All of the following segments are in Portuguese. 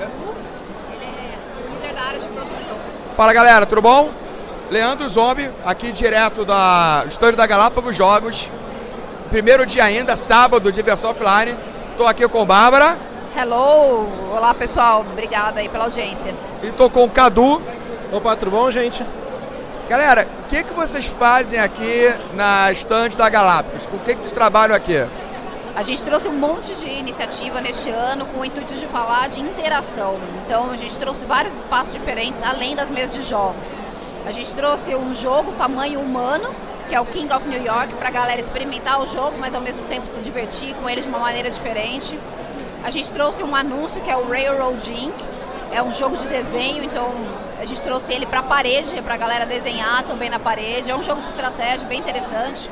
Ele é líder da área de produção. Fala galera, tudo bom? Leandro Zombie, aqui direto da estúdio da Galápagos Jogos. Primeiro dia ainda, sábado, diversão offline. Estou aqui com Bárbara. Hello! Olá pessoal, obrigada aí pela audiência. E estou com o Cadu. Opa, tudo bom, gente? Galera, o que, que vocês fazem aqui na estande da Galápagos? Com o que, que vocês trabalham aqui? A gente trouxe um monte de iniciativa neste ano com o intuito de falar de interação. Então a gente trouxe vários espaços diferentes além das mesas de jogos. A gente trouxe um jogo tamanho humano, que é o King of New York, para a galera experimentar o jogo, mas ao mesmo tempo se divertir com ele de uma maneira diferente. A gente trouxe um anúncio que é o Railroad Inc., é um jogo de desenho, então a gente trouxe ele para a parede, para a galera desenhar também na parede. É um jogo de estratégia bem interessante.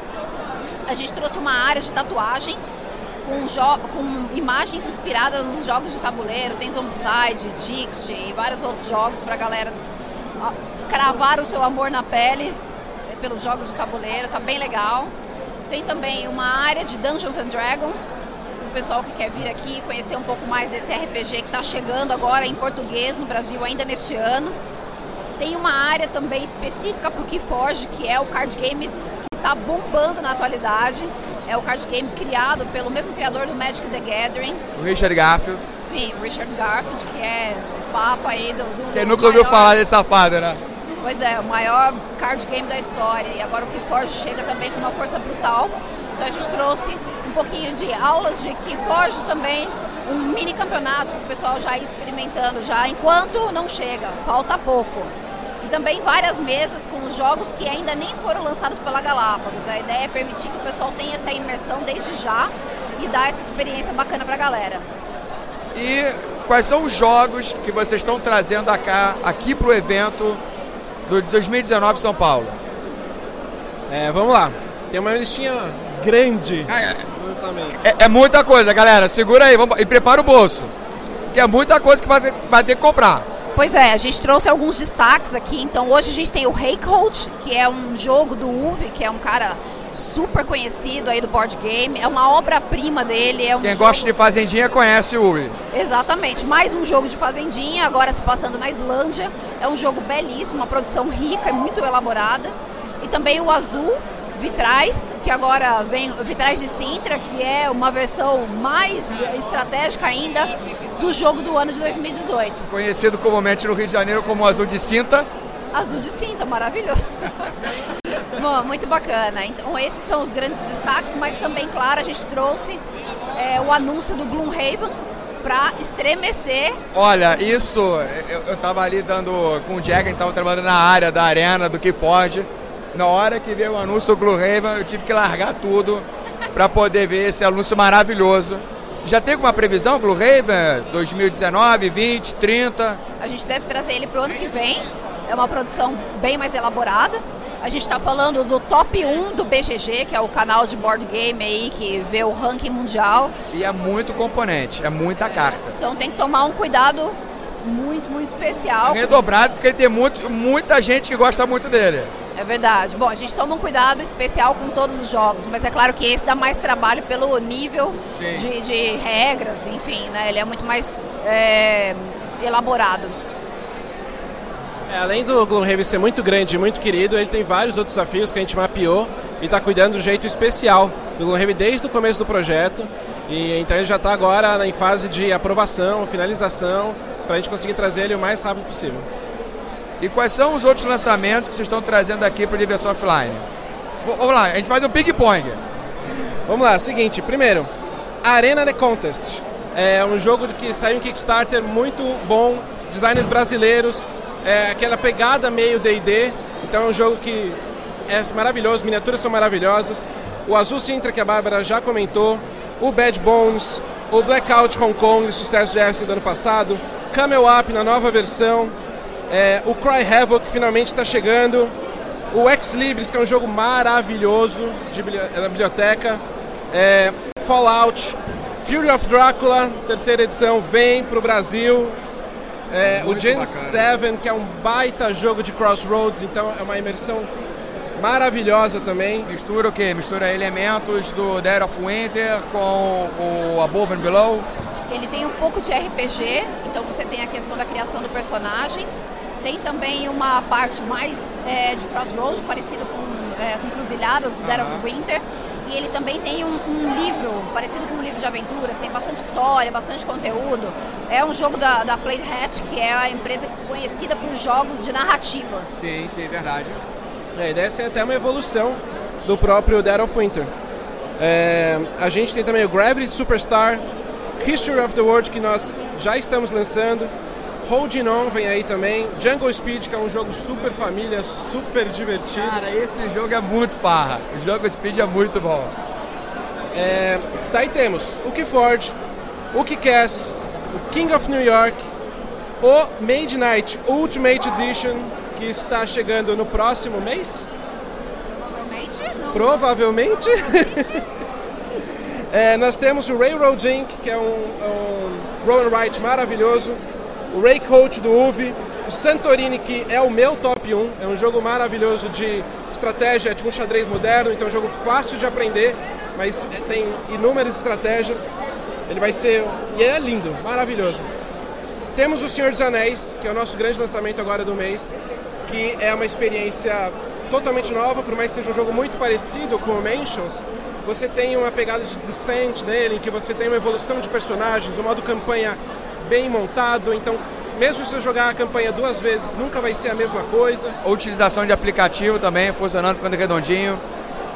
A gente trouxe uma área de tatuagem com, com imagens inspiradas nos jogos de tabuleiro. Tem Zombicide, Dixit e vários outros jogos para a galera cravar o seu amor na pele é, pelos jogos de tabuleiro. Tá bem legal. Tem também uma área de Dungeons and Dragons, o pessoal que quer vir aqui conhecer um pouco mais desse RPG que está chegando agora em português no Brasil ainda neste ano. Tem uma área também específica para o Keyforge, que é o card game está bombando na atualidade. É o card game criado pelo mesmo criador do Magic the Gathering. O Richard Garfield. Sim, o Richard Garfield, que é o papa aí do... do Quem nunca ouviu falar desse safado, né? Pois é, o maior card game da história. E agora o Keyforge chega também com uma força brutal. Então a gente trouxe um pouquinho de aulas de Keyforge também, um mini campeonato o pessoal já experimentando já, enquanto não chega, falta pouco. E também várias mesas com os jogos que ainda nem foram lançados pela Galápagos. A ideia é permitir que o pessoal tenha essa imersão desde já e dar essa experiência bacana para a galera. E quais são os jogos que vocês estão trazendo acá, aqui para o evento do 2019 São Paulo? É, vamos lá. Tem uma listinha grande é, é, é, muita coisa, galera. Segura aí vamos, e prepara o bolso. Que é muita coisa que vai ter, vai ter que comprar. Pois é, a gente trouxe alguns destaques aqui. Então hoje a gente tem o Hey Coach, que é um jogo do Uwe, que é um cara super conhecido aí do board game. É uma obra-prima dele. É um Quem jogo... gosta de fazendinha conhece o Uwe. Exatamente. Mais um jogo de fazendinha, agora se passando na Islândia. É um jogo belíssimo, uma produção rica e muito elaborada. E também o Azul, Vitrais, que agora vem Vitrais de Sintra, que é uma versão mais estratégica ainda do jogo do ano de 2018. Conhecido comumente no Rio de Janeiro como Azul de Cinta. Azul de Cinta, maravilhoso. Bom, muito bacana. Então esses são os grandes destaques, mas também, claro, a gente trouxe é, o anúncio do Gloomhaven para estremecer. Olha, isso, eu, eu tava ali dando com o Jack, a gente tava trabalhando na área da arena, do Keyforge. Na hora que veio o anúncio do Gloomhaven, eu tive que largar tudo para poder ver esse anúncio maravilhoso. Já tem alguma previsão, Gloomhaven? 2019, 20, 30? A gente deve trazer ele para o ano que vem. É uma produção bem mais elaborada. A gente está falando do top 1 do BGG, que é o canal de board game aí que vê o ranking mundial. E é muito componente, é muita carta. Então tem que tomar um cuidado muito, muito especial. Redobrado, porque tem muito, muita gente que gosta muito dele. É verdade. Bom, a gente toma um cuidado especial com todos os jogos, mas é claro que esse dá mais trabalho pelo nível de, de, regras, enfim, né? Ele é muito mais é, elaborado. É, além do Gloomhaven ser muito grande e muito querido, ele tem vários outros desafios que a gente mapeou e está cuidando do jeito especial do Gloomhaven desde o começo do projeto. E então ele já está agora em fase de aprovação, finalização, para a gente conseguir trazer ele o mais rápido possível. E quais são os outros lançamentos que vocês estão trazendo aqui para a Diversão Offline? Vamos lá, a gente faz um ping-pong. Vamos lá, seguinte, primeiro, Arena The Contest. É um jogo que saiu em Kickstarter muito bom, designers brasileiros, é aquela pegada meio D&D, então é um jogo que é maravilhoso, miniaturas são maravilhosas. O Azul Sintra, que a Bárbara já comentou, o Bad Bones, o Blackout Hong Kong, sucesso do UFC do ano passado, Camel Up na nova versão, é, o Cry Havoc finalmente está chegando, o Ex Libris, que é um jogo maravilhoso de, da biblioteca, é, Fallout, Fury of Drácula, terceira edição, vem para o Brasil. É, o Gen 7, que é um baita jogo de Crossroads, então é uma imersão maravilhosa também. Mistura o quê? Mistura elementos do Dead of Winter com o Above and Below? Ele tem um pouco de RPG, então você tem a questão da criação do personagem, tem também uma parte mais é, de crossroads, parecido com é, as encruzilhadas do Dead of Winter, e ele também tem um, um, livro, parecido com um livro de aventuras, tem bastante história, bastante conteúdo. É um jogo da, da Playhat, que é a empresa conhecida por jogos de narrativa. Sim, sim, verdade. É, a ideia é até uma evolução do próprio Dead of Winter. É, a gente tem também o Gravity Superstar, History of the World, que nós já estamos lançando. Holding On vem aí também. Jungle Speed, que é um jogo super família, super divertido. Cara, esse jogo é muito farra. O Jungle Speed é muito bom. É, daí temos o Keyforge, o Kickass, o King of New York, o Made Night Ultimate Edition, que está chegando no próximo mês. Provavelmente? Não. Provavelmente. é, nós temos o Railroad Inc., que é um, um roll and write maravilhoso o Ray Coach do UV, o Santorini, que é o meu top 1, é um jogo maravilhoso de estratégia, é tipo um xadrez moderno, então é um jogo fácil de aprender, mas tem inúmeras estratégias. Ele vai ser. E é lindo, maravilhoso. Temos o Senhor dos Anéis, que é o nosso grande lançamento agora do mês, que é uma experiência totalmente nova, por mais que seja um jogo muito parecido com o Mansions, você tem uma pegada de Descent nele, em que você tem uma evolução de personagens, o modo campanha bem montado, então mesmo se você jogar a campanha duas vezes, nunca vai ser a mesma coisa. A utilização de aplicativo também, funcionando, ficando redondinho.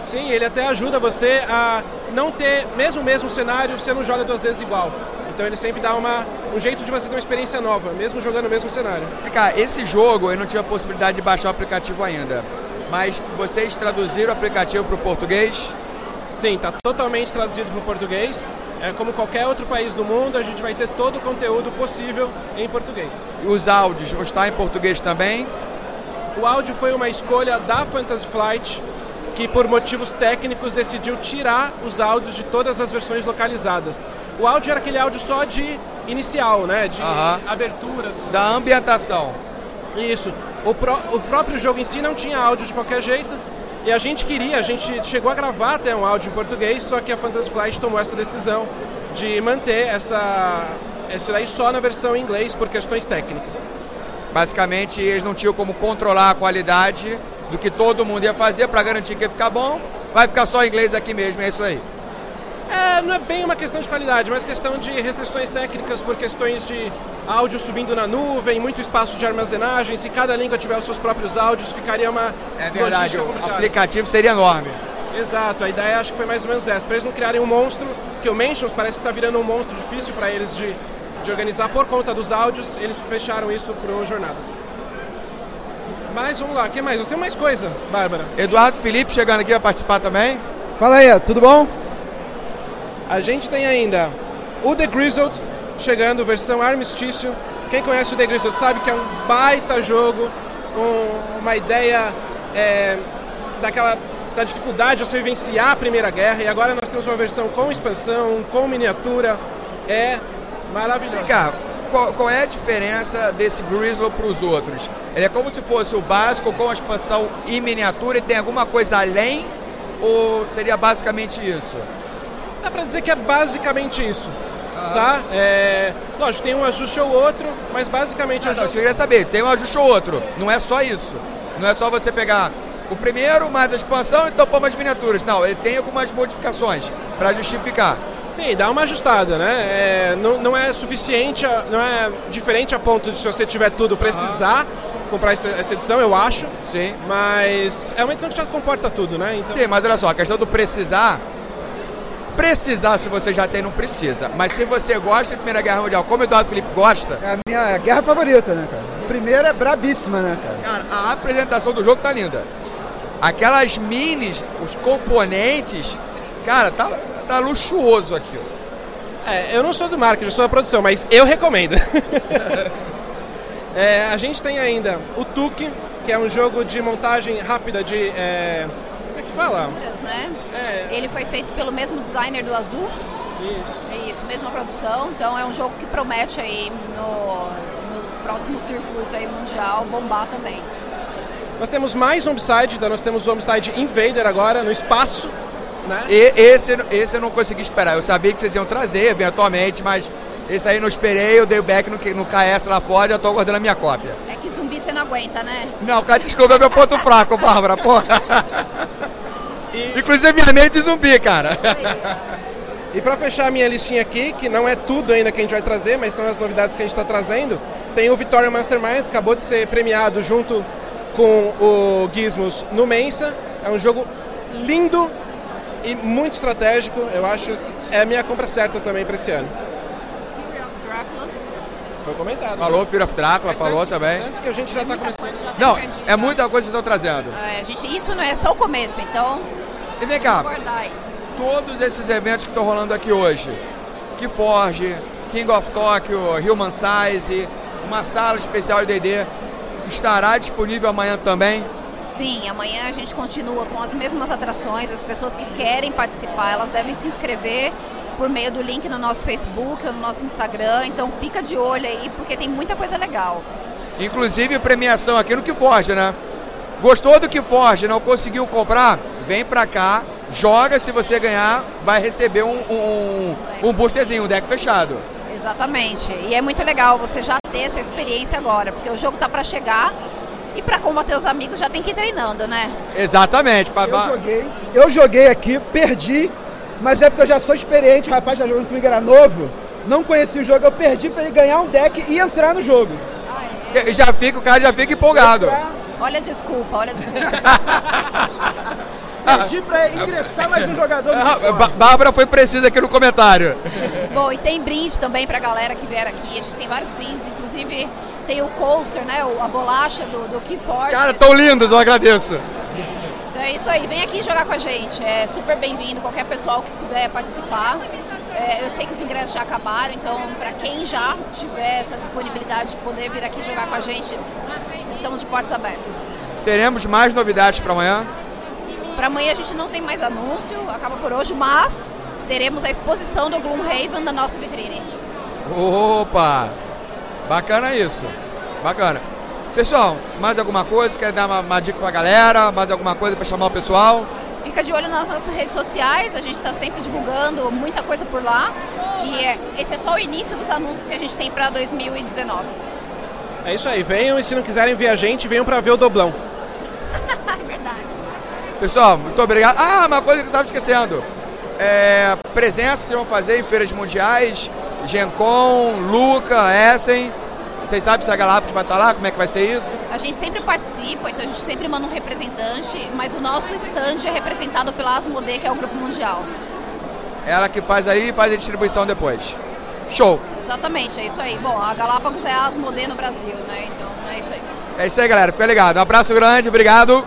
Sim, ele até ajuda você a não ter, mesmo o mesmo cenário, você não joga duas vezes igual. Então ele sempre dá uma, um jeito de você ter uma experiência nova, mesmo jogando o mesmo cenário. É, cara, esse jogo eu não tive a possibilidade de baixar o aplicativo ainda. Mas vocês traduziram o aplicativo para o português? Sim, está totalmente traduzido para o português. É, como qualquer outro país do mundo, a gente vai ter todo o conteúdo possível em português. E os áudios vão estar em português também? O áudio foi uma escolha da Fantasy Flight, que por motivos técnicos decidiu tirar os áudios de todas as versões localizadas. O áudio era aquele áudio só de inicial, né? De abertura. Da ambientação. Isso. O, pró o próprio jogo em si não tinha áudio de qualquer jeito, e a gente queria, a gente chegou a gravar até um áudio em português, só que a Fantasy Flight tomou essa decisão de manter essa, esse daí só na versão em inglês por questões técnicas. Basicamente, eles não tinham como controlar a qualidade do que todo mundo ia fazer para garantir que ia ficar bom. Vai ficar só em inglês aqui mesmo, é isso aí. É, não é bem uma questão de qualidade, mas questão de restrições técnicas por questões de áudio subindo na nuvem, muito espaço de armazenagem. Se cada língua tiver os seus próprios áudios, ficaria uma. É verdade, o aplicativo seria enorme. Exato, a ideia acho que foi mais ou menos essa. Para eles não criarem um monstro, que o Mentions parece que está virando um monstro difícil para eles de, de organizar por conta dos áudios, eles fecharam isso para o Jornadas. Mas vamos lá, o que mais? Nós temos mais coisa, Bárbara. Eduardo Felipe chegando aqui a participar também. Fala aí, tudo bom? A gente tem ainda o The Grizzled chegando, versão Armistício. Quem conhece o The Grizzled sabe que é um baita jogo com uma ideia é, daquela da dificuldade de você vivenciar a Primeira Guerra. E agora nós temos uma versão com expansão, com miniatura. É maravilhoso. Cá, qual, qual, é a diferença desse Grizzly para os outros? Ele é como se fosse o básico com a expansão e miniatura e tem alguma coisa além? Ou seria basicamente isso? Dá pra dizer que é basicamente isso. Tá? É, lógico, tem um ajuste ou outro, mas basicamente ah, é não, Eu queria saber, tem um ajuste ou outro. Não é só isso. Não é só você pegar o primeiro mais a expansão e topar umas miniaturas. Não, ele tem algumas modificações para justificar. Sim, dá uma ajustada, né? É, não, não é suficiente, não é diferente a ponto de se você tiver tudo precisar comprar essa edição, eu acho. Sim. Mas é uma edição que já comporta tudo, né? Então... Sim, mas olha só, a questão do precisar precisar, se você já tem, não precisa. Mas se você gosta de Primeira Guerra Mundial, como o Eduardo Felipe gosta. É a minha guerra favorita, né, cara? A primeira é brabíssima, né, cara? Cara, a apresentação do jogo tá linda. Aquelas minis, os componentes, cara, tá, tá luxuoso aquilo. É, eu não sou do marketing, eu sou da produção, mas eu recomendo. é, a gente tem ainda o Tuque, que é um jogo de montagem rápida de. É que fala? Né? É. Ele foi feito pelo mesmo designer do Azul. Isso. É isso, mesma produção. Então é um jogo que promete aí no, no próximo circuito aí mundial bombar também. Nós temos mais Zombicide, então nós temos o Zombicide Invader agora no espaço. Né? E esse, esse eu não consegui esperar. Eu sabia que vocês iam trazer eventualmente, mas Esse aí não esperei, eu dei o back no, no KS lá fora e eu tô guardando a minha cópia. É que zumbi você não aguenta, né? Não, cara, desculpa, é meu ponto fraco, Bárbara, porra. E, Inclusive minha mente de zumbi, cara. e para fechar a minha listinha aqui, que não é tudo ainda que a gente vai trazer, mas são as novidades que a gente está trazendo, tem o Victoria Masterminds, acabou de ser premiado junto com o Gizmos no Mensa. É um jogo lindo e muito estratégico. Eu acho que é a minha compra certa também para esse ano. Foi comentado. Falou, né? Fear of Drácula, É falou tanto- também. Tanto que a gente já está começando. Não, é muita coisa que estão trazendo. É, gente, isso não é só o começo, então E vem cá, todos esses eventos que estão rolando aqui hoje, que Forge, King of Tokyo, Human Size, uma sala especial de D&D, estará disponível amanhã também? Sim, amanhã a gente continua com as mesmas atrações. As pessoas que querem participar, elas devem se inscrever por meio do link no nosso Facebook ou no nosso Instagram. Então fica de olho aí, porque tem muita coisa legal. Inclusive premiação aqui no que Forge, né? Gostou do que Forge, não conseguiu comprar? Vem pra cá, joga, se você ganhar, vai receber um, um, um boosterzinho, um deck fechado. Exatamente. E é muito legal você já ter essa experiência agora, porque o jogo tá para chegar e para combater os amigos já tem que ir treinando, né? Exatamente. pra- Eu joguei, eu joguei aqui, perdi, mas é porque eu já sou experiente, o rapaz já jogando comigo era novo, não conhecia o jogo, eu perdi pra ele ganhar um deck e entrar no jogo. Já fica, o cara já fica empolgado. Olha a desculpa, olha a desculpa. Perdi pra ingressar mais um jogador no Ah, Bárbara foi precisa aqui no comentário. Bom, e tem brinde também pra galera que vier aqui. A gente tem vários brindes, inclusive tem o coaster, né? o- A bolacha do, do Keyforce. Cara, tão lindos, eu agradeço. Então é isso aí, vem aqui jogar com a gente. É super bem-vindo, qualquer pessoal que puder participar. É, eu sei que os ingressos já acabaram, então para quem já tiver essa disponibilidade de poder vir aqui jogar com a gente, estamos de portas abertas. Teremos mais novidades para amanhã. Para amanhã a gente não tem mais anúncio, acaba por hoje, mas teremos a exposição do Gloomhaven na nossa vitrine. Opa! Bacana isso. Bacana. Pessoal, mais alguma coisa? Quer dar uma, uma dica pra galera? Mais alguma coisa para chamar o pessoal? Fica de olho nas nossas redes sociais, a gente está sempre divulgando muita coisa por lá. E é, esse é só o início dos anúncios que a gente tem para 2019. É isso aí, venham e se não quiserem ver a gente, venham para ver o doblão. é verdade. Pessoal, muito obrigado. Ah, uma coisa que eu estava esquecendo. É, presença vocês vão fazer em feiras mundiais, Gencom, Luca, Essen. Vocês sabem se a Galápagos vai estar lá? Como é que vai ser isso? A gente sempre participa, então a gente sempre manda um representante, mas o nosso stand é representado pela Asmodee, que é o grupo mundial. Ela que faz aí e faz a distribuição depois. Show! Exatamente, é isso aí. Bom, a Galápagos é a Asmodee no Brasil, né? Então é isso aí. É isso aí, galera. Fica ligado. Um abraço grande, obrigado.